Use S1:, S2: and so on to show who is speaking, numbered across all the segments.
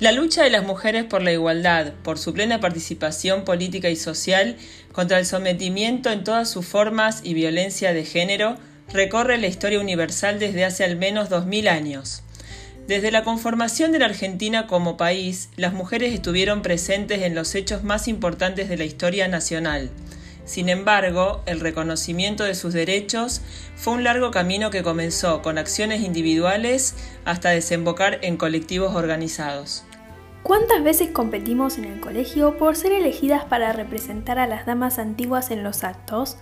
S1: La lucha de las mujeres por la igualdad, por su plena participación política y social, contra el sometimiento en todas sus formas y violencia de género, recorre la historia universal desde hace al menos 2000 años. Desde la conformación de la Argentina como país, las mujeres estuvieron presentes en los hechos más importantes de la historia nacional. Sin embargo, el reconocimiento de sus derechos fue un largo camino que comenzó con acciones individuales hasta desembocar en colectivos organizados.
S2: ¿Cuántas veces competimos en el colegio por ser elegidas para representar a las damas antiguas en los actos?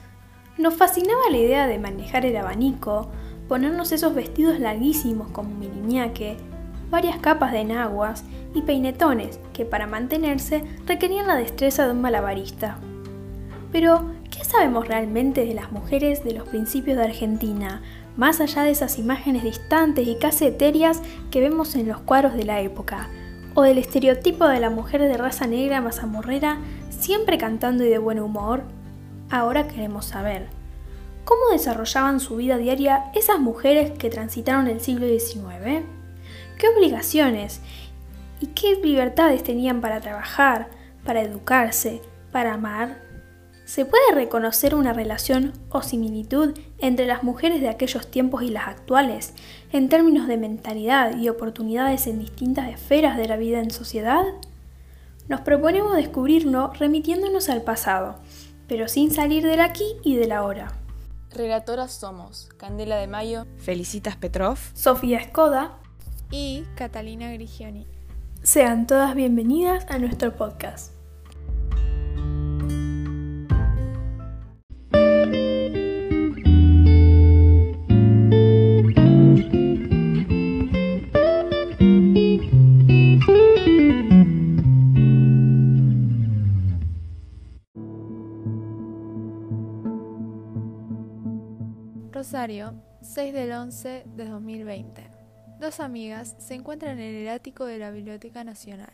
S2: Nos fascinaba la idea de manejar el abanico, ponernos esos vestidos larguísimos como miriñaque, varias capas de enaguas y peinetones que para mantenerse requerían la destreza de un malabarista. Pero, ¿qué sabemos realmente de las mujeres de los principios de Argentina, más allá de esas imágenes distantes y casi etéreas que vemos en los cuadros de la época? O del estereotipo de la mujer de raza negra mazamorrera siempre cantando y de buen humor? Ahora queremos saber, ¿cómo desarrollaban su vida diaria esas mujeres que transitaron el siglo XIX? ¿Qué obligaciones y qué libertades tenían para trabajar, para educarse, para amar? ¿Se puede reconocer una relación o similitud entre las mujeres de aquellos tiempos y las actuales, en términos de mentalidad y oportunidades en distintas esferas de la vida en sociedad? Nos proponemos descubrirlo remitiéndonos al pasado, pero sin salir del aquí y del ahora.
S3: Relatoras somos Candela de Mayo,
S4: Felicitas Petrov,
S2: Sofía Escoda
S5: y Catalina Grigioni.
S2: Sean todas bienvenidas a nuestro podcast.
S5: Rosario, 6 del 11 de 2020. Dos amigas se encuentran en el ático de la Biblioteca Nacional,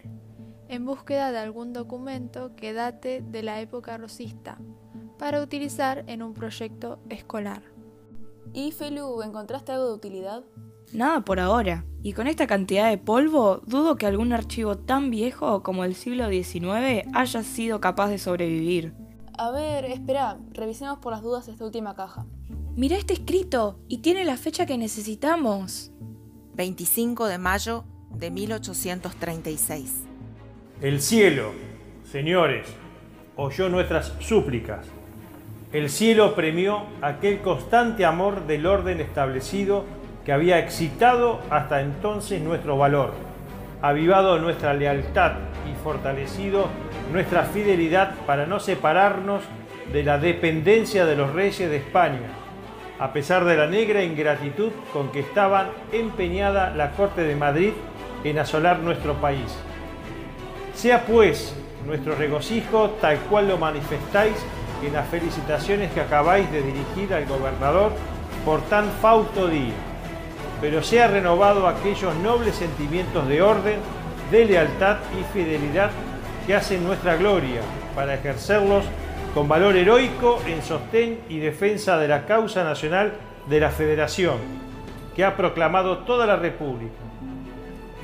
S5: en búsqueda de algún documento que date de la época rosista, para utilizar en un proyecto escolar.
S3: ¿Y Felu, encontraste algo de utilidad?
S4: Nada por ahora. Y con esta cantidad de polvo, dudo que algún archivo tan viejo como el siglo XIX haya sido capaz de sobrevivir.
S3: A ver, espera, revisemos por las dudas esta última caja.
S4: Mira este escrito y tiene la fecha que necesitamos.
S6: 25 de mayo de 1836.
S7: El cielo, señores, oyó nuestras súplicas. El cielo premió aquel constante amor del orden establecido que había excitado hasta entonces nuestro valor, avivado nuestra lealtad y fortalecido nuestra fidelidad para no separarnos de la dependencia de los reyes de España a pesar de la negra ingratitud con que estaba empeñada la Corte de Madrid en asolar nuestro país. Sea pues nuestro regocijo tal cual lo manifestáis en las felicitaciones que acabáis de dirigir al gobernador por tan fausto día, pero sea renovado aquellos nobles sentimientos de orden, de lealtad y fidelidad que hacen nuestra gloria para ejercerlos con valor heroico en sostén y defensa de la causa nacional de la Federación, que ha proclamado toda la República.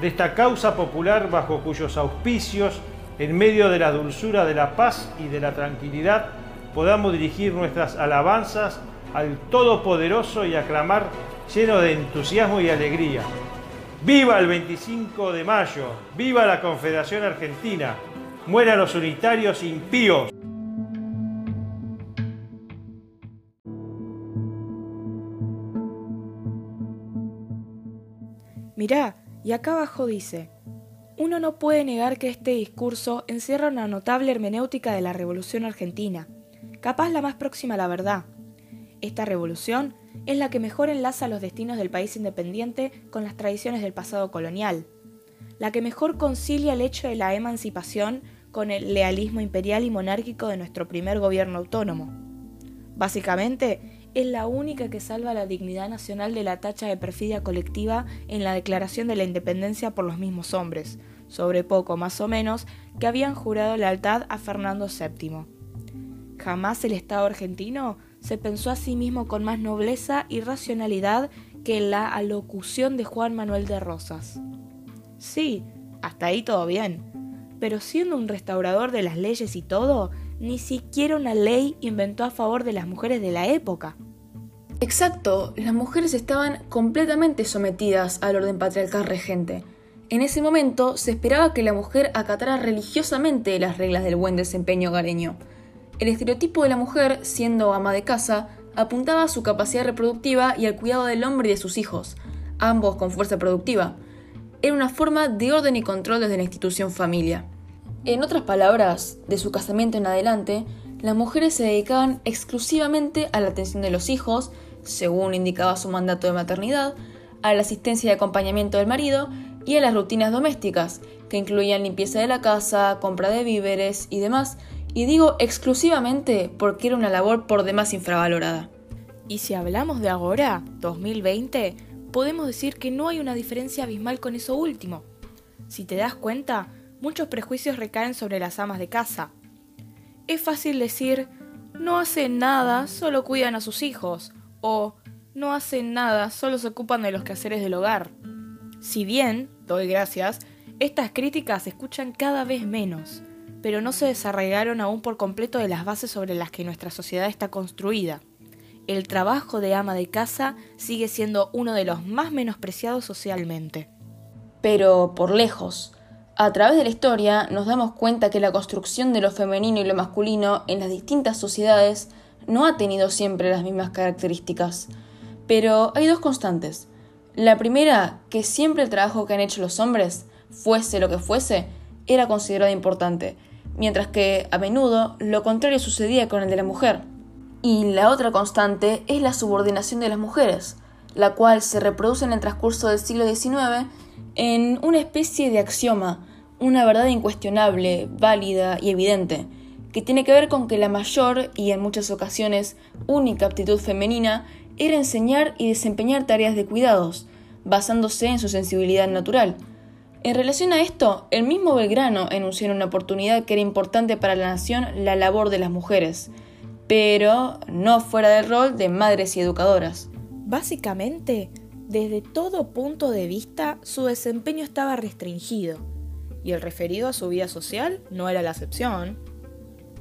S7: De esta causa popular bajo cuyos auspicios, en medio de la dulzura de la paz y de la tranquilidad, podamos dirigir nuestras alabanzas al Todopoderoso y aclamar lleno de entusiasmo y alegría. ¡Viva el 25 de mayo! ¡Viva la Confederación Argentina! ¡Mueran los unitarios impíos!
S4: Mirá, y acá abajo dice, uno no puede negar que este discurso encierra una notable hermenéutica de la Revolución Argentina, capaz la más próxima a la verdad. Esta revolución es la que mejor enlaza los destinos del país independiente con las tradiciones del pasado colonial, la que mejor concilia el hecho de la emancipación con el lealismo imperial y monárquico de nuestro primer gobierno autónomo. Básicamente, es la única que salva la dignidad nacional de la tacha de perfidia colectiva en la declaración de la independencia por los mismos hombres, sobre poco más o menos, que habían jurado lealtad a Fernando VII. Jamás el Estado argentino se pensó a sí mismo con más nobleza y racionalidad que en la alocución de Juan Manuel de Rosas. Sí, Hasta ahí todo bien. Pero siendo un restaurador de las leyes y todo, ni siquiera una ley inventó a favor de las mujeres de la época.
S3: Exacto, las mujeres estaban completamente sometidas al orden patriarcal regente. En ese momento se esperaba que la mujer acatara religiosamente las reglas del buen desempeño hogareño. El estereotipo de la mujer, siendo ama de casa, apuntaba a su capacidad reproductiva y al cuidado del hombre y de sus hijos, ambos con fuerza productiva. Era una forma de orden y control desde la institución familia. En otras palabras, de su casamiento en adelante, las mujeres se dedicaban exclusivamente a la atención de los hijos, según indicaba su mandato de maternidad, a la asistencia y acompañamiento del marido y a las rutinas domésticas, que incluían limpieza de la casa, compra de víveres y demás, y digo exclusivamente porque era una labor por demás infravalorada.
S4: Y si hablamos de ahora, 2020, podemos decir que no hay una diferencia abismal con eso último. Si te das cuenta, muchos prejuicios recaen sobre las amas de casa. Es fácil decir, no hacen nada, solo cuidan a sus hijos, o no hacen nada, solo se ocupan de los quehaceres del hogar. Si bien, doy gracias, estas críticas se escuchan cada vez menos, pero no se desarraigaron aún por completo de las bases sobre las que nuestra sociedad está construida. El trabajo de ama de casa sigue siendo uno de los más menospreciados socialmente.
S3: Pero por lejos, a través de la historia nos damos cuenta que la construcción de lo femenino y lo masculino en las distintas sociedades no ha tenido siempre las mismas características. Pero hay dos constantes. La primera, que siempre el trabajo que han hecho los hombres, fuese lo que fuese, era considerado importante, mientras que a menudo lo contrario sucedía con el de la mujer. Y la otra constante es la subordinación de las mujeres, la cual se reproduce en el transcurso del siglo XIX en una especie de axioma, una verdad incuestionable, válida y evidente, que tiene que ver con que la mayor y en muchas ocasiones única aptitud femenina era enseñar y desempeñar tareas de cuidados, basándose en su sensibilidad natural, en relación a esto, el mismo Belgrano enunció en una oportunidad que era importante para la nación la labor de las mujeres, pero no fuera del rol de madres y educadoras.
S4: Básicamente, desde todo punto de vista, su desempeño estaba restringido, y el referido a su vida social no era la excepción.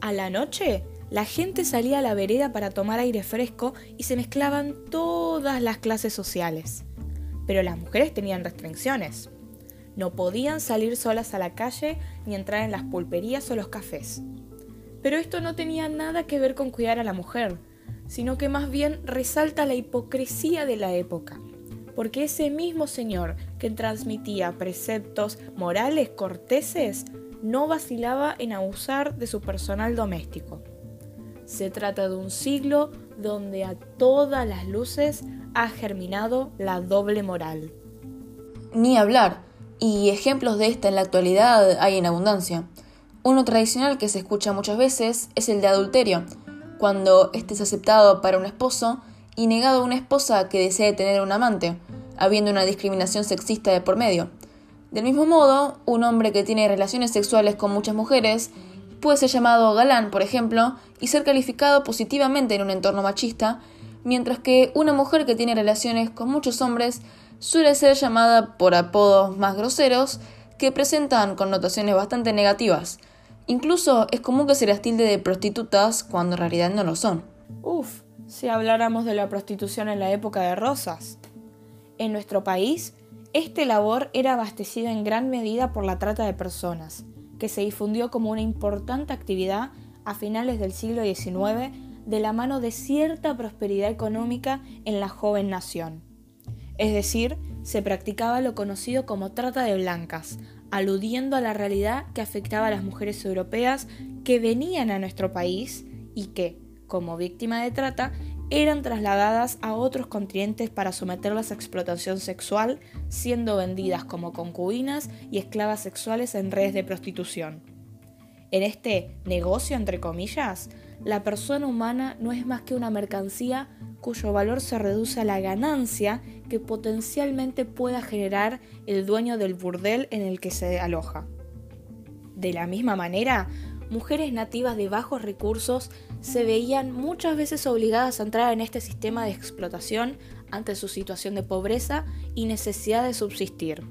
S4: A la noche, la gente salía a la vereda para tomar aire fresco y se mezclaban todas las clases sociales. Pero las mujeres tenían restricciones. No podían salir solas a la calle ni entrar en las pulperías o los cafés. Pero esto no tenía nada que ver con cuidar a la mujer, sino que más bien resalta la hipocresía de la época, porque ese mismo señor que transmitía preceptos morales corteses no vacilaba en abusar de su personal doméstico. Se trata de un siglo donde a todas las luces ha germinado la doble moral.
S3: Ni hablar, y ejemplos de esta en la actualidad hay en abundancia. Uno tradicional que se escucha muchas veces es el de adulterio, cuando este es aceptado para un esposo y negado a una esposa que desee tener un amante, habiendo una discriminación sexista de por medio. Del mismo modo, un hombre que tiene relaciones sexuales con muchas mujeres puede ser llamado galán, por ejemplo, y ser calificado positivamente en un entorno machista, mientras que una mujer que tiene relaciones con muchos hombres suele ser llamada por apodos más groseros que presentan connotaciones bastante negativas. Incluso es común que se las tilde de prostitutas cuando en realidad no lo son.
S4: Uf, si habláramos de la prostitución en la época de Rosas. En nuestro país, este labor era abastecido en gran medida por la trata de personas, que se difundió como una importante actividad a finales del siglo XIX de la mano de cierta prosperidad económica en la joven nación es decir, se practicaba lo conocido como trata de blancas, aludiendo a la realidad que afectaba a las mujeres europeas que venían a nuestro país y que, como víctima de trata, eran trasladadas a otros continentes para someterlas a explotación sexual, siendo vendidas como concubinas y esclavas sexuales en redes de prostitución. En este negocio, entre comillas, la persona humana no es más que una mercancía cuyo valor se reduce a la ganancia que potencialmente pueda generar el dueño del burdel en el que se aloja. De la misma manera, mujeres nativas de bajos recursos se veían muchas veces obligadas a entrar en este sistema de explotación ante su situación de pobreza y necesidad de subsistir.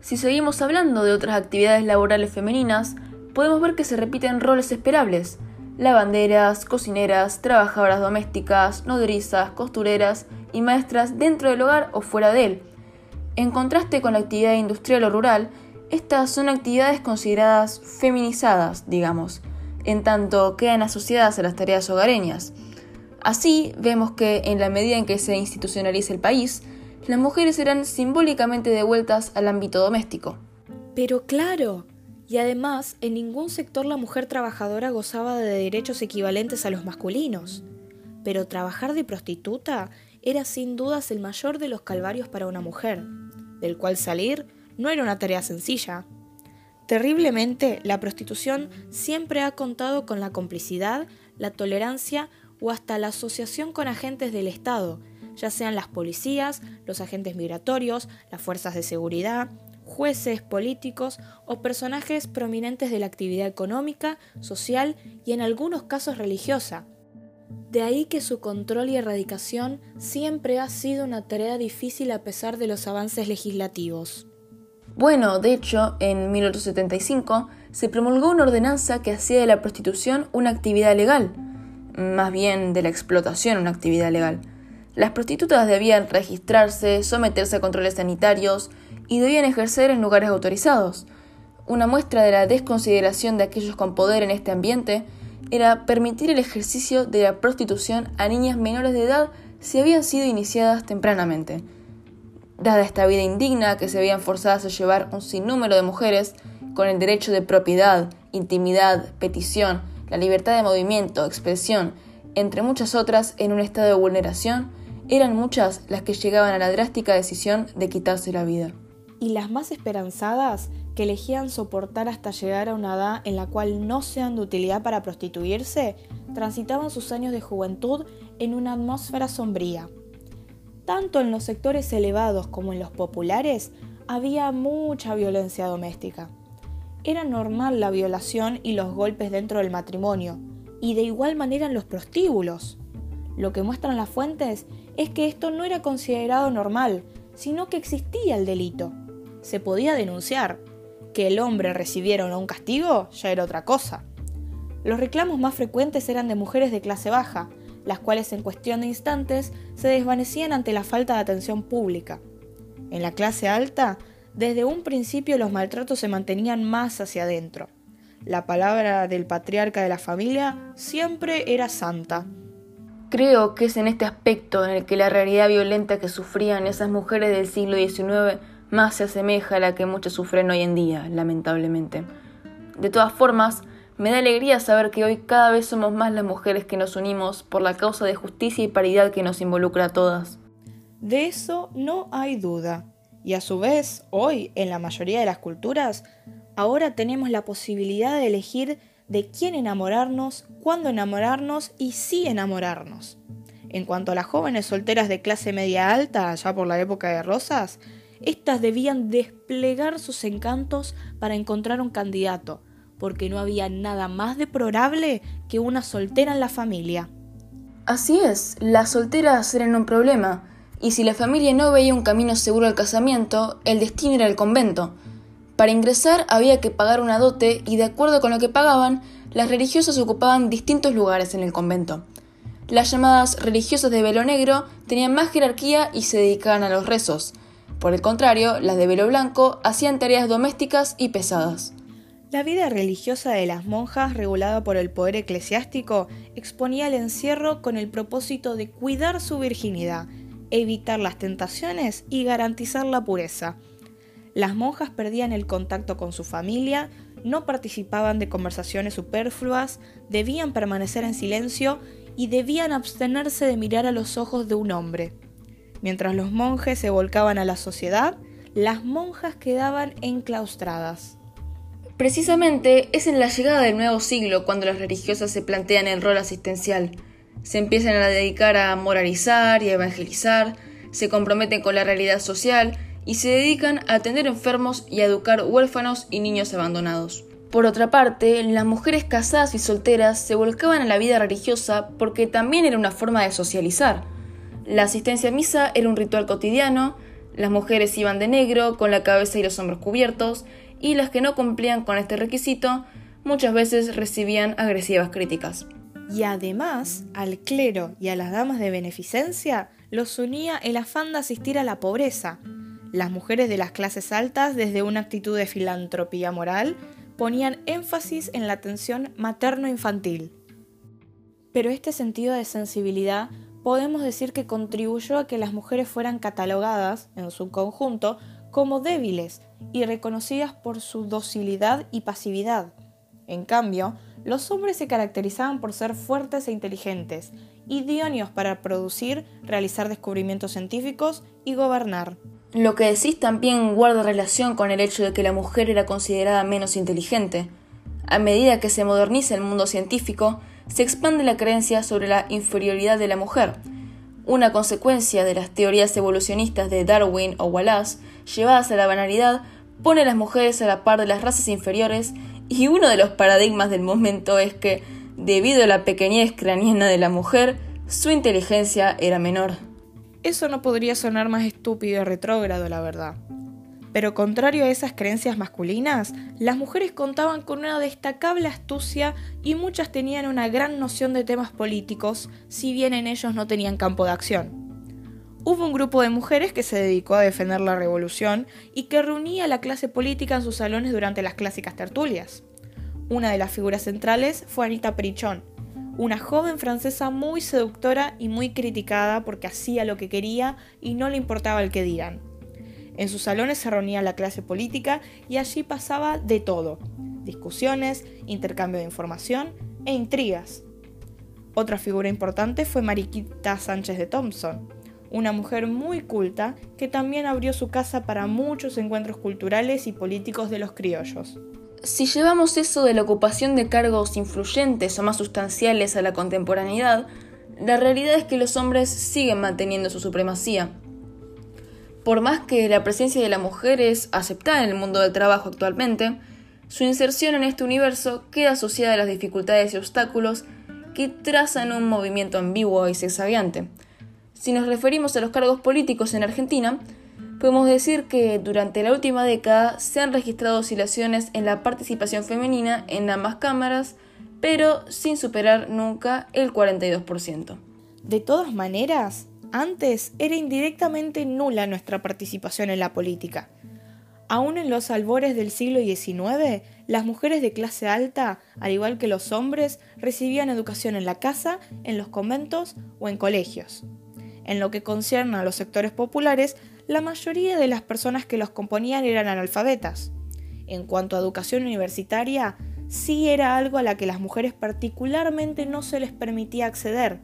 S3: Si seguimos hablando de otras actividades laborales femeninas, podemos ver que se repiten roles esperables. Lavanderas, cocineras, trabajadoras domésticas, nodrizas, costureras y maestras dentro del hogar o fuera de él. En contraste con la actividad industrial o rural, estas son actividades consideradas feminizadas, digamos, en tanto quedan asociadas a las tareas hogareñas. Así, vemos que en la medida en que se institucionaliza el país, las mujeres serán simbólicamente devueltas al ámbito doméstico.
S4: Pero claro, y además en ningún sector la mujer trabajadora gozaba de derechos equivalentes a los masculinos. Pero trabajar de prostituta era sin dudas el mayor de los calvarios para una mujer, del cual salir no era una tarea sencilla. Terriblemente, la prostitución siempre ha contado con la complicidad, la tolerancia o hasta la asociación con agentes del Estado, ya sean las policías, los agentes migratorios, las fuerzas de seguridad, jueces, políticos o personajes prominentes de la actividad económica, social y en algunos casos religiosa. De ahí que su control y erradicación siempre ha sido una tarea difícil a pesar de los avances legislativos.
S3: Bueno, de hecho, en 1875 se promulgó una ordenanza que hacía de la prostitución una actividad legal, más bien de la explotación una actividad legal. Las prostitutas debían registrarse, someterse a controles sanitarios y debían ejercer en lugares autorizados. Una muestra de la desconsideración de aquellos con poder en este ambiente era permitir el ejercicio de la prostitución a niñas menores de edad si habían sido iniciadas tempranamente. Dada esta vida indigna que se veían forzadas a llevar un sinnúmero de mujeres con el derecho de propiedad, intimidad, petición, la libertad de movimiento, expresión, entre muchas otras en un estado de vulneración, eran muchas las que llegaban a la drástica decisión de quitarse la vida.
S4: Y las más esperanzadas, que elegían soportar hasta llegar a una edad en la cual no sean de utilidad para prostituirse, transitaban sus años de juventud en una atmósfera sombría. Tanto en los sectores elevados como en los populares había mucha violencia doméstica. Era normal la violación y los golpes dentro del matrimonio, y de igual manera en los prostíbulos. Lo que muestran las fuentes es que esto no era considerado normal, sino que existía el delito. Se podía denunciar. Que el hombre recibiera un castigo ya era otra cosa. Los reclamos más frecuentes eran de mujeres de clase baja, las cuales en cuestión de instantes se desvanecían ante la falta de atención pública. En la clase alta, desde un principio los maltratos se mantenían más hacia adentro. La palabra del patriarca de la familia siempre era santa.
S3: Creo que es en este aspecto en el que la realidad violenta que sufrían esas mujeres del siglo XIX más se asemeja a la que muchas sufren hoy en día, lamentablemente. De todas formas, me da alegría saber que hoy cada vez somos más las mujeres que nos unimos por la causa de justicia y paridad que nos involucra a todas.
S4: De eso no hay duda. Y a su vez, hoy, en la mayoría de las culturas, ahora tenemos la posibilidad de elegir de quién enamorarnos, cuándo enamorarnos y si enamorarnos. En cuanto a las jóvenes solteras de clase media alta, ya por la época de Rosas, éstas debían desplegar sus encantos para encontrar un candidato, porque no había nada más deplorable que una soltera en la familia.
S3: Así es, las solteras eran un problema, y si la familia no veía un camino seguro al casamiento, el destino era el convento. Para ingresar había que pagar una dote y de acuerdo con lo que pagaban, las religiosas ocupaban distintos lugares en el convento. Las llamadas religiosas de velo negro tenían más jerarquía y se dedicaban a los rezos. Por el contrario, las de velo blanco hacían tareas domésticas y pesadas.
S4: La vida religiosa de las monjas, regulada por el poder eclesiástico, exponía el encierro con el propósito de cuidar su virginidad, evitar las tentaciones y garantizar la pureza. Las monjas perdían el contacto con su familia, no participaban de conversaciones superfluas, debían permanecer en silencio y debían abstenerse de mirar a los ojos de un hombre. Mientras los monjes se volcaban a la sociedad, las monjas quedaban enclaustradas.
S3: Precisamente es en la llegada del nuevo siglo cuando las religiosas se plantean el rol asistencial. Se empiezan a dedicar a moralizar y a evangelizar, se comprometen con la realidad social y se dedican a atender enfermos y a educar huérfanos y niños abandonados. Por otra parte, las mujeres casadas y solteras se volcaban a la vida religiosa porque también era una forma de socializar. La asistencia a misa era un ritual cotidiano, Las mujeres iban de negro, con la cabeza y los hombros cubiertos, y las que no cumplían con este requisito muchas veces recibían agresivas críticas.
S4: Y además, al clero y a las damas de beneficencia los unía el afán de asistir a la pobreza. Las mujeres de las clases altas, desde una actitud de filantropía moral, ponían énfasis en la atención materno-infantil. Pero este sentido de sensibilidad podemos decir que contribuyó a que las mujeres fueran catalogadas, en su conjunto, como débiles y reconocidas por su docilidad y pasividad. En cambio, los hombres se caracterizaban por ser fuertes e inteligentes, idóneos para producir, realizar descubrimientos científicos y gobernar.
S3: Lo que decís también guarda relación con el hecho de que la mujer era considerada menos inteligente. A medida que se moderniza el mundo científico, se expande la creencia sobre la inferioridad de la mujer. Una consecuencia de las teorías evolucionistas de Darwin o Wallace, llevadas a la banalidad, pone a las mujeres a la par de las razas inferiores y uno de los paradigmas del momento es que, debido a la pequeñez craneana de la mujer, su inteligencia era menor.
S4: Eso no podría sonar más estúpido y retrógrado, la verdad. Pero contrario a esas creencias masculinas, las mujeres contaban con una destacable astucia y muchas tenían una gran noción de temas políticos, si bien en ellos no tenían campo de acción hubo un grupo de mujeres que se dedicó a defender la revolución y que reunía a la clase política en sus salones durante las clásicas tertulias. Una de las figuras centrales fue Anita Perichon, una joven francesa muy seductora y muy criticada porque hacía lo que quería y no le importaba el que digan. En sus salones se reunía la clase política y allí pasaba de todo, discusiones, intercambio de información e intrigas. Otra figura importante fue Mariquita Sánchez de Thompson, una mujer muy culta que también abrió su casa para muchos encuentros culturales y políticos de los criollos.
S3: Si llevamos eso de la ocupación de cargos influyentes o más sustanciales a la contemporaneidad, la realidad es que los hombres siguen manteniendo su supremacía. Por más que la presencia de la mujer es aceptada en el mundo del trabajo actualmente, su inserción en este universo queda asociada a las dificultades y obstáculos que trazan un movimiento ambiguo y sexaviante. Si nos referimos a los cargos políticos en Argentina, podemos decir que durante la última década se han registrado oscilaciones en la participación femenina en ambas cámaras, pero sin superar nunca el 42%.
S4: De todas maneras, antes era indirectamente nula nuestra participación en la política. Aún en los albores del siglo XIX, las mujeres de clase alta, al igual que los hombres, recibían educación en la casa, en los conventos o en colegios. En lo que concierne a los sectores populares, la mayoría de las personas que los componían eran analfabetas. En cuanto a educación universitaria, sí era algo a la que las mujeres particularmente no se les permitía acceder.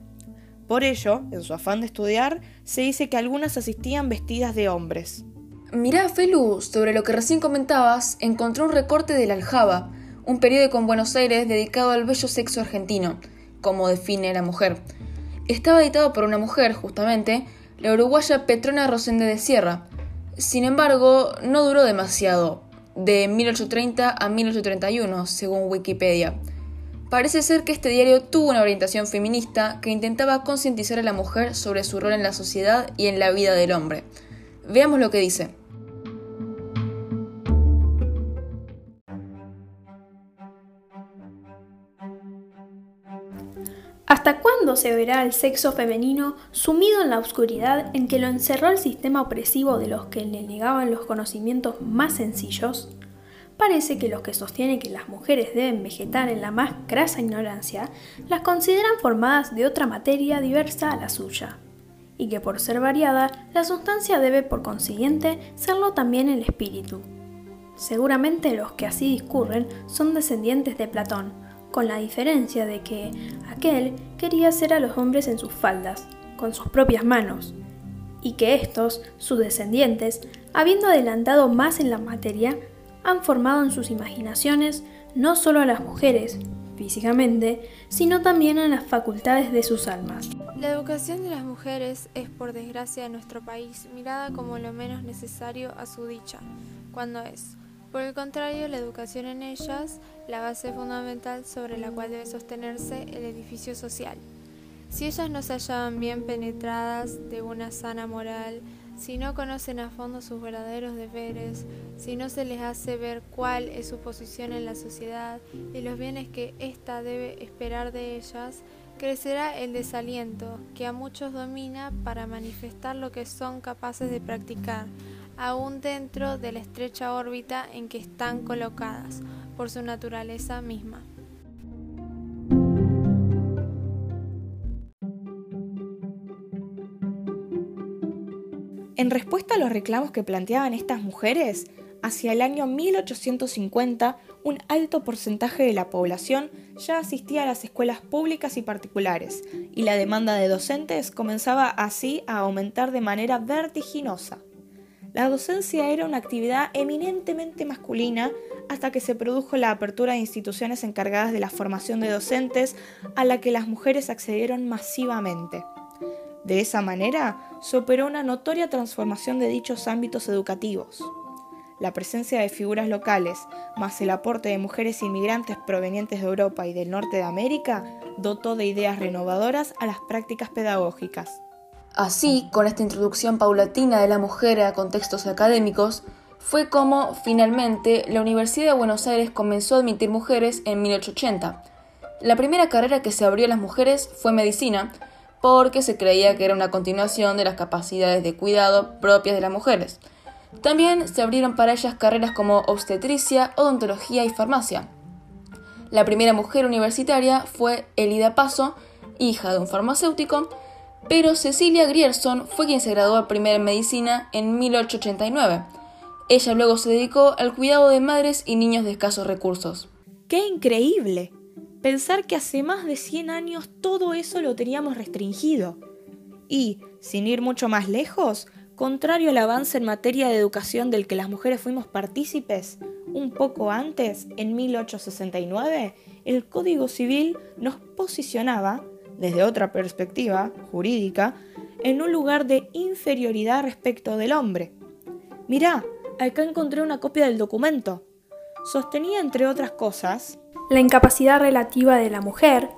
S4: Por ello, en su afán de estudiar, se dice que algunas asistían vestidas de hombres.
S3: Mirá, Felu, sobre lo que recién comentabas, encontré un recorte de La Aljaba, un periódico en Buenos Aires dedicado al bello sexo argentino, como define la mujer. Estaba editado por una mujer, justamente, la uruguaya Petrona Rosende de Sierra. Sin embargo, no duró demasiado, de 1830 a 1831, según Wikipedia. Parece ser que este diario tuvo una orientación feminista que intentaba concientizar a la mujer sobre su rol en la sociedad y en la vida del hombre. Veamos lo que dice.
S2: ¿Hasta cuándo se verá el sexo femenino sumido en la oscuridad en que lo encerró el sistema opresivo de los que le negaban los conocimientos más sencillos? Parece que los que sostienen que las mujeres deben vegetar en la más grasa ignorancia las consideran formadas de otra materia diversa a la suya, y que por ser variada, la sustancia debe por consiguiente serlo también el espíritu. Seguramente los que así discurren son descendientes de Platón, con la diferencia de que aquel quería hacer a los hombres en sus faldas, con sus propias manos, y que estos, sus descendientes, habiendo adelantado más en la materia, han formado en sus imaginaciones no solo a las mujeres, físicamente, sino también a las facultades de sus almas.
S5: La educación de las mujeres es, por desgracia, en nuestro país mirada como lo menos necesario a su dicha, cuando es, por el contrario, la educación en ellas, la base fundamental sobre la cual debe sostenerse el edificio social. Si ellas no se hallaban bien penetradas de una sana moral, si no conocen a fondo sus verdaderos deberes, si no se les hace ver cuál es su posición en la sociedad y los bienes que ésta debe esperar de ellas, crecerá el desaliento que a muchos domina para manifestar lo que son capaces de practicar, aún dentro de la estrecha órbita en que están colocadas por su naturaleza misma.
S4: En respuesta a los reclamos que planteaban estas mujeres, hacia el año 1850 un alto porcentaje de la población ya asistía a las escuelas públicas y particulares, y la demanda de docentes comenzaba así a aumentar de manera vertiginosa. La docencia era una actividad eminentemente masculina hasta que se produjo la apertura de instituciones encargadas de la formación de docentes a la que las mujeres accedieron masivamente. De esa manera, se operó una notoria transformación de dichos ámbitos educativos. La presencia de figuras locales, más el aporte de mujeres inmigrantes provenientes de Europa y del norte de América, dotó de ideas renovadoras a las prácticas pedagógicas.
S3: Así, con esta introducción paulatina de la mujer a contextos académicos, fue como, finalmente, la Universidad de Buenos Aires comenzó a admitir mujeres en 1880. La primera carrera que se abrió a las mujeres fue medicina, porque se creía que era una continuación de las capacidades de cuidado propias de las mujeres. También se abrieron para ellas carreras como obstetricia, odontología y farmacia. La primera mujer universitaria fue Elida Paso, hija de un farmacéutico, pero Cecilia Grierson fue quien se graduó primero en medicina en 1889. Ella luego se dedicó al cuidado de madres y niños de escasos recursos.
S4: ¡Qué increíble! pensar que hace más de 100 años todo eso lo teníamos restringido. Y, sin ir mucho más lejos, contrario al avance en materia de educación del que las mujeres fuimos partícipes, un poco antes, en 1869, el Código Civil nos posicionaba, desde otra perspectiva jurídica, en un lugar de inferioridad respecto del hombre. Mirá, acá encontré una copia del documento. Sostenía, entre otras cosas,
S2: la incapacidad relativa de la mujer,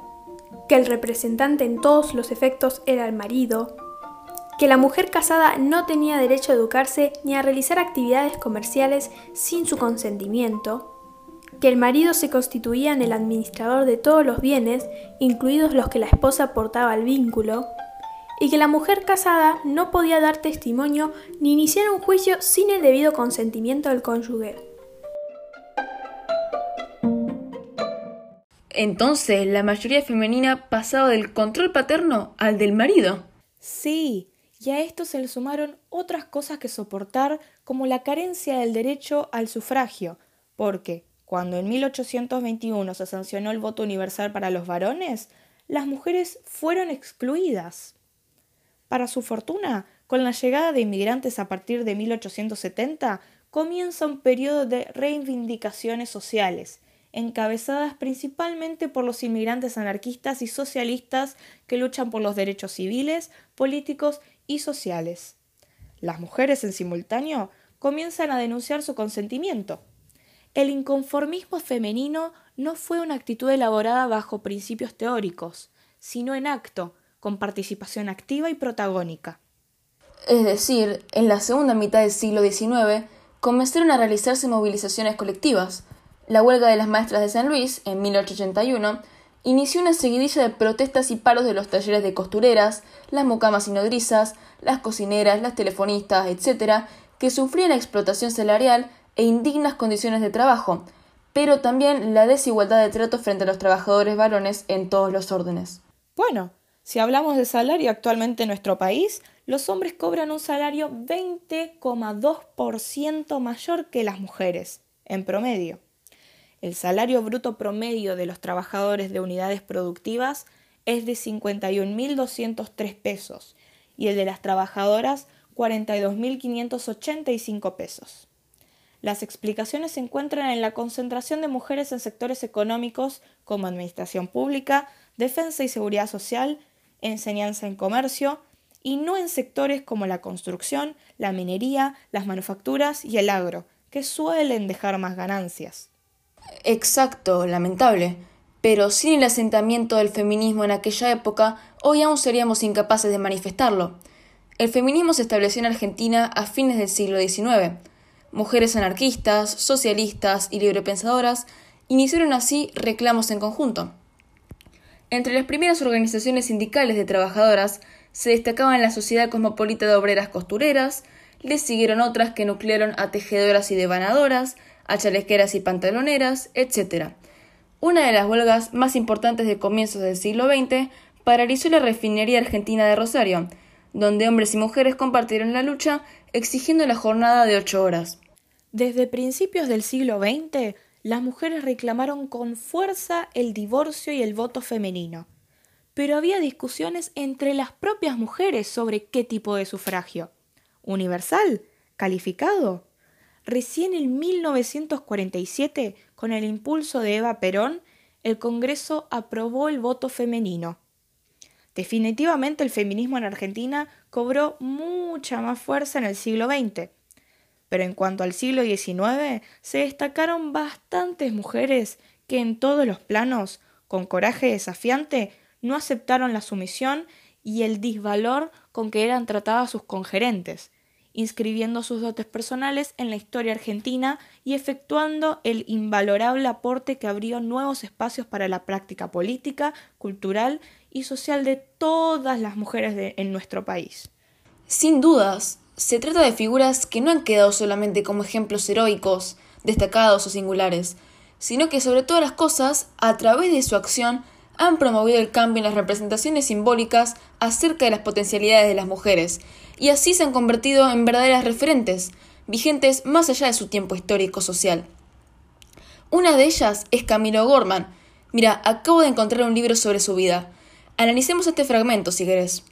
S2: que el representante en todos los efectos era el marido, que la mujer casada no tenía derecho a educarse ni a realizar actividades comerciales sin su consentimiento, que el marido se constituía en el administrador de todos los bienes, incluidos los que la esposa aportaba al vínculo, y que la mujer casada no podía dar testimonio ni iniciar un juicio sin el debido consentimiento del cónyuge.
S3: Entonces, la mayoría femenina pasaba del control paterno al del marido.
S4: Sí, y a esto se le sumaron otras cosas que soportar, como la carencia del derecho al sufragio, porque cuando en 1821 se sancionó el voto universal para los varones, las mujeres fueron excluidas. Para su fortuna, con la llegada de inmigrantes a partir de 1870, comienza un periodo de reivindicaciones sociales, encabezadas principalmente por los inmigrantes anarquistas y socialistas que luchan por los derechos civiles, políticos y sociales. Las mujeres en simultáneo comienzan a denunciar su consentimiento. El inconformismo femenino no fue una actitud elaborada bajo principios teóricos, sino en acto, con participación activa y protagónica.
S3: Es decir, en la segunda mitad del siglo XIX comenzaron a realizarse movilizaciones colectivas, la huelga de las maestras de San Luis, en 1881, inició una seguidilla de protestas y paros de los talleres de costureras, las mucamas y nodrizas, las cocineras, las telefonistas, etc., que sufrían explotación salarial e indignas condiciones de trabajo, pero también la desigualdad de trato frente a los trabajadores varones en todos los órdenes.
S4: Bueno, si hablamos de salario actualmente en nuestro país, los hombres cobran un salario 20,2% mayor que las mujeres, en promedio. El salario bruto promedio de los trabajadores de unidades productivas es de 51.203 pesos y el de las trabajadoras 42.585 pesos. Las explicaciones se encuentran en la concentración de mujeres en sectores económicos como administración pública, defensa y seguridad social, enseñanza en comercio, y no en sectores como la construcción, la minería, las manufacturas y el agro, que suelen dejar más ganancias.
S3: Exacto, lamentable. Pero sin el asentamiento del feminismo en aquella época, hoy aún seríamos incapaces de manifestarlo. El feminismo se estableció en Argentina a fines del siglo XIX. Mujeres anarquistas, socialistas y librepensadoras iniciaron así reclamos en conjunto. Entre las primeras organizaciones sindicales de trabajadoras se destacaban la Sociedad Cosmopolita de Obreras Costureras, le siguieron otras que nuclearon a tejedoras y devanadoras, a chalequeras y pantaloneras, etc. Una de las huelgas más importantes de comienzos del siglo XX paralizó la refinería argentina de Rosario, donde hombres y mujeres compartieron la lucha exigiendo la jornada de ocho horas.
S4: Desde principios del siglo XX, las mujeres reclamaron con fuerza el divorcio y el voto femenino. Pero había discusiones entre las propias mujeres sobre qué tipo de sufragio. ¿Universal? ¿Calificado? Recién en 1947, con el impulso de Eva Perón, el Congreso aprobó el voto femenino. Definitivamente el feminismo en Argentina cobró mucha más fuerza en el siglo XX. Pero en cuanto al siglo XIX, se destacaron bastantes mujeres que en todos los planos, con coraje desafiante, no aceptaron la sumisión y el disvalor con que eran tratadas sus congerentes, inscribiendo sus dotes personales en la historia argentina y efectuando el invalorable aporte que abrió nuevos espacios para la práctica política, cultural y social de todas las mujeres en nuestro país.
S3: Sin dudas, se trata de figuras que no han quedado solamente como ejemplos heroicos, destacados o singulares, sino que sobre todas las cosas, a través de su acción, han promovido el cambio en las representaciones simbólicas acerca de las potencialidades de las mujeres, y así se han convertido en verdaderas referentes, vigentes más allá de su tiempo histórico-social. Una de ellas es Camilo Gorman. Mira, acabo de encontrar un libro sobre su vida. Analicemos este fragmento si querés.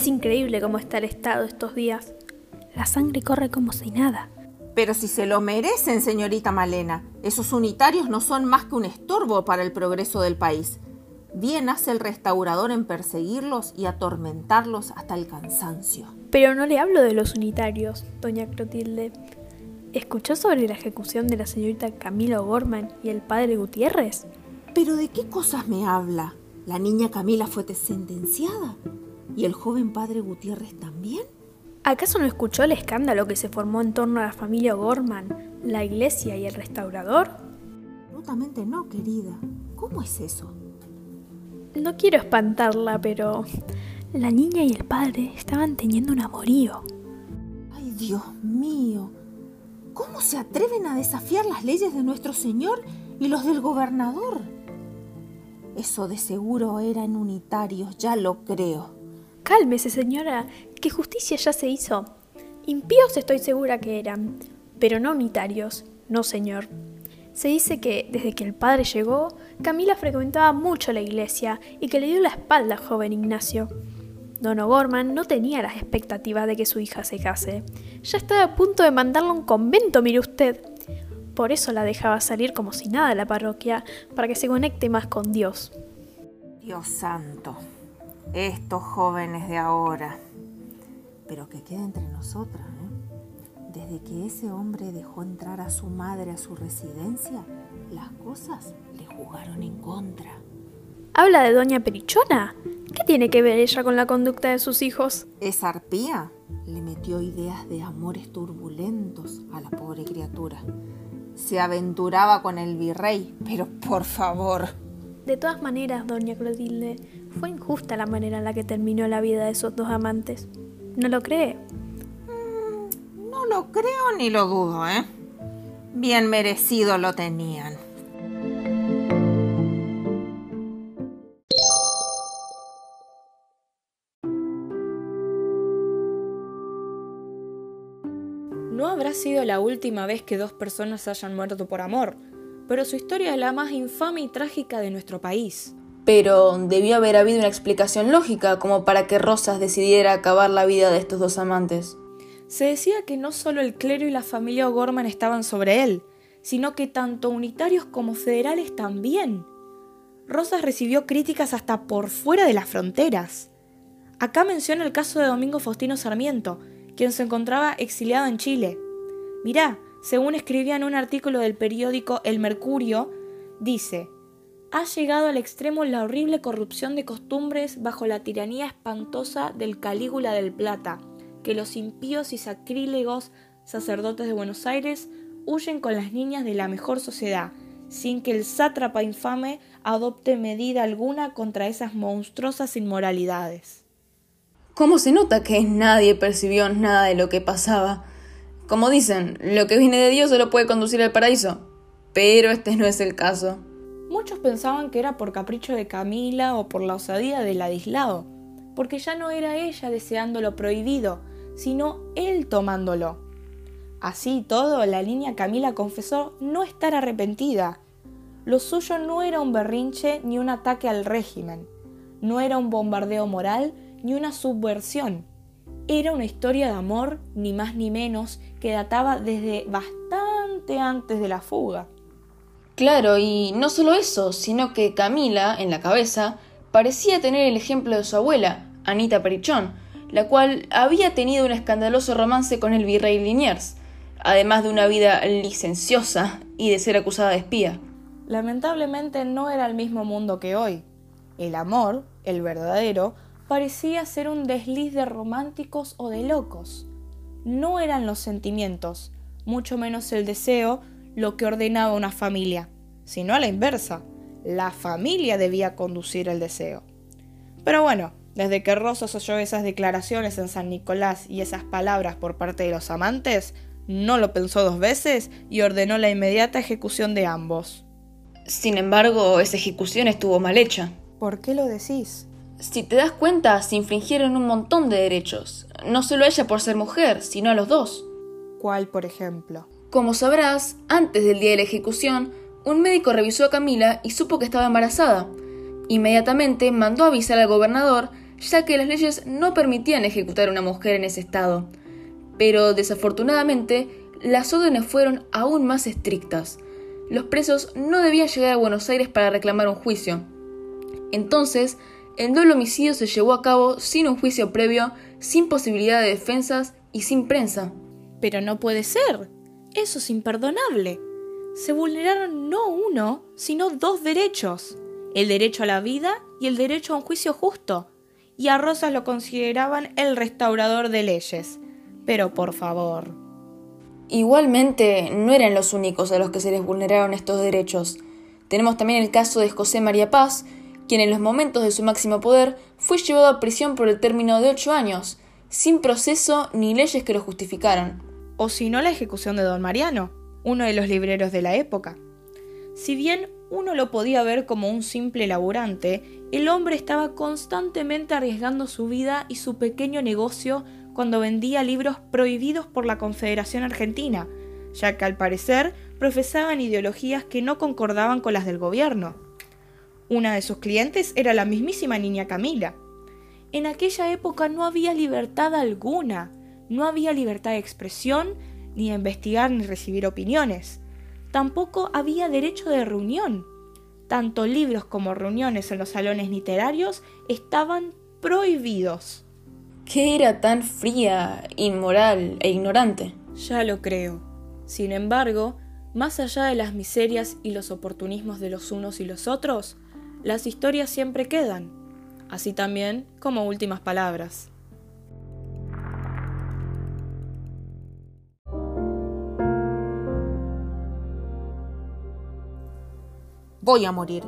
S2: Es increíble cómo está el Estado estos días. La sangre corre como si nada.
S6: Pero si se lo merecen, señorita Malena, esos unitarios no son más que un estorbo para el progreso del país. Bien hace el restaurador en perseguirlos y atormentarlos hasta el cansancio.
S2: Pero no le hablo de los unitarios, doña Clotilde. ¿Escuchó sobre la ejecución de la señorita Camila Gorman y el padre Gutiérrez?
S6: ¿Pero de qué cosas me habla? ¿La niña Camila fue sentenciada? ¿Y el joven padre Gutiérrez también?
S2: ¿Acaso no escuchó el escándalo que se formó en torno a la familia Gorman, la iglesia y el restaurador?
S6: Absolutamente no, querida. ¿Cómo es eso?
S2: No quiero espantarla, pero la niña y el padre estaban teniendo un amorío.
S6: ¡Ay, Dios mío! ¿Cómo se atreven a desafiar las leyes de nuestro Señor y los del gobernador? Eso de seguro eran unitarios, ya lo creo.
S2: Cálmese, señora, que justicia ya se hizo. Impíos estoy segura que eran, pero no unitarios, no señor. Se dice que desde que el padre llegó, Camila frecuentaba mucho la iglesia y que le dio la espalda al joven Ignacio. Don O'Gorman no tenía las expectativas de que su hija se case. Ya estaba a punto de mandarla a un convento, mire usted. Por eso la dejaba salir como si nada a la parroquia, para que se conecte más con Dios.
S6: Dios santo, estos jóvenes de ahora. Pero que quede entre nosotras, ¿eh? Desde que ese hombre dejó entrar a su madre a su residencia, las cosas le jugaron en contra.
S2: ¿Habla de doña Perichona? ¿Qué tiene que ver ella con la conducta de sus hijos?
S6: Esa arpía le metió ideas de amores turbulentos a la pobre criatura. Se aventuraba con el virrey, pero por favor.
S2: De todas maneras, doña Clotilde, fue injusta la manera en la que terminó la vida de esos dos amantes. ¿No lo cree?
S6: Mm, no lo creo ni lo dudo, ¿eh? Bien merecido lo tenían.
S4: No habrá sido la última vez que dos personas hayan muerto por amor, pero su historia es la más infame y trágica de nuestro país.
S3: Pero debió haber habido una explicación lógica como para que Rosas decidiera acabar la vida de estos dos amantes.
S4: Se decía que no solo el clero y la familia O'Gorman estaban sobre él, sino que tanto unitarios como federales también. Rosas recibió críticas hasta por fuera de las fronteras. Acá menciona el caso de Domingo Faustino Sarmiento, quien se encontraba exiliado en Chile. Mirá, según escribía en un artículo del periódico El Mercurio, dice, ha llegado al extremo la horrible corrupción de costumbres bajo la tiranía espantosa del Calígula del Plata, que los impíos y sacrílegos sacerdotes de Buenos Aires huyen con las niñas de la mejor sociedad, sin que el sátrapa infame adopte medida alguna contra esas monstruosas inmoralidades.
S3: ¿Cómo se nota que nadie percibió nada de lo que pasaba? Como dicen, lo que viene de Dios solo puede conducir al paraíso. Pero este no es el caso.
S4: Muchos pensaban que era por capricho de Camila o por la osadía del adislado, porque ya no era ella deseando lo prohibido, sino él tomándolo. Así todo, la niña Camila confesó no estar arrepentida. Lo suyo no era un berrinche ni un ataque al régimen, no era un bombardeo moral ni una subversión. Era una historia de amor, ni más ni menos, que databa desde bastante antes de la fuga.
S3: Claro, y no solo eso, sino que Camila, en la cabeza, parecía tener el ejemplo de su abuela, Anita Perichón, la cual había tenido un escandaloso romance con el virrey Liniers, además de una vida licenciosa y de ser acusada de espía.
S4: Lamentablemente no era el mismo mundo que hoy. El amor, el verdadero, parecía ser un desliz de románticos o de locos. No eran los sentimientos, mucho menos el deseo, lo que ordenaba una familia, sino a la inversa. La familia debía conducir el deseo. Pero bueno, desde que Rosas oyó esas declaraciones en San Nicolás y esas palabras por parte de los amantes, no lo pensó dos veces y ordenó la inmediata ejecución de ambos.
S3: Sin embargo, esa ejecución estuvo mal hecha.
S4: ¿Por qué lo decís?
S3: Si te das cuenta, se infringieron un montón de derechos, no solo a ella por ser mujer, sino a los dos.
S4: ¿Cuál, por ejemplo?
S3: Como sabrás, antes del día de la ejecución, un médico revisó a Camila y supo que estaba embarazada. Inmediatamente mandó avisar al gobernador, ya que las leyes no permitían ejecutar a una mujer en ese estado. Pero desafortunadamente, las órdenes fueron aún más estrictas. Los presos no debían llegar a Buenos Aires para reclamar un juicio. Entonces, el doble homicidio se llevó a cabo sin un juicio previo, sin posibilidad de defensas y sin prensa.
S4: Pero no puede ser. Eso es imperdonable. Se vulneraron no uno, sino dos derechos. El derecho a la vida y el derecho a un juicio justo. Y a Rosas lo consideraban el restaurador de leyes. Pero por favor.
S3: Igualmente, no eran los únicos a los que se les vulneraron estos derechos. Tenemos también el caso de José María Paz, quien en los momentos de su máximo poder fue llevado a prisión por el término de ocho años, sin proceso ni leyes que lo justificaran.
S4: O si no la ejecución de don Mariano, uno de los libreros de la época. Si bien uno lo podía ver como un simple laburante, el hombre estaba constantemente arriesgando su vida y su pequeño negocio cuando vendía libros prohibidos por la Confederación Argentina, ya que al parecer profesaban ideologías que no concordaban con las del gobierno. Una de sus clientes era la mismísima niña Camila. En aquella época no había libertad alguna, no había libertad de expresión, ni de investigar ni recibir opiniones. Tampoco había derecho de reunión. Tanto libros como reuniones en los salones literarios estaban prohibidos.
S3: ¿Qué era tan fría, inmoral e ignorante?
S4: Ya lo creo. Sin embargo, más allá de las miserias y los oportunismos de los unos y los otros, las historias siempre quedan, así también como últimas palabras.
S6: Voy a morir,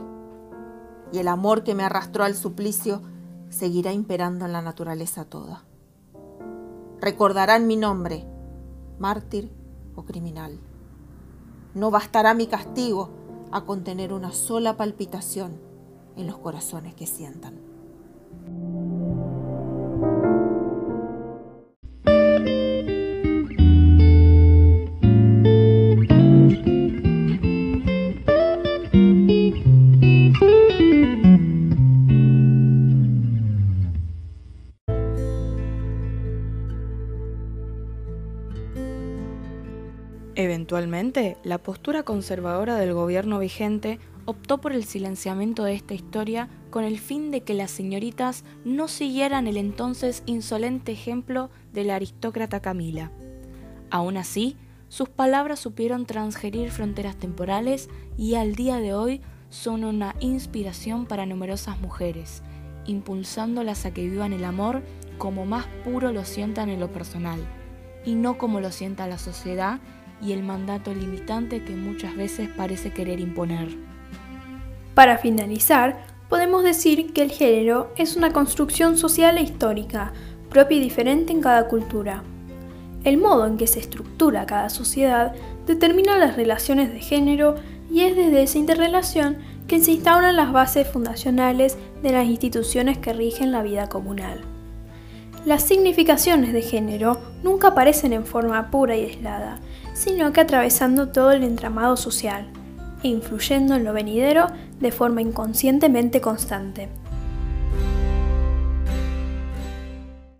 S6: y el amor que me arrastró al suplicio seguirá imperando en la naturaleza toda. Recordarán mi nombre, mártir o criminal. No bastará mi castigo a contener una sola palpitación en los corazones que sientan.
S4: La postura conservadora del gobierno vigente optó por el silenciamiento de esta historia con el fin de que las señoritas no siguieran el entonces insolente ejemplo de la aristócrata Camila. Aún así, sus palabras supieron transgerir fronteras temporales y al día de hoy son una inspiración para numerosas mujeres, impulsándolas a que vivan el amor como más puro lo sientan en lo personal, y no como lo sienta la sociedad y el mandato limitante que muchas veces parece querer imponer.
S2: Para finalizar, podemos decir que el género es una construcción social e histórica, propia y diferente en cada cultura. El modo en que se estructura cada sociedad determina las relaciones de género y es desde esa interrelación que se instauran las bases fundacionales de las instituciones que rigen la vida comunal. Las significaciones de género nunca aparecen en forma pura y aislada, sino que atravesando todo el entramado social e influyendo en lo venidero de forma inconscientemente constante.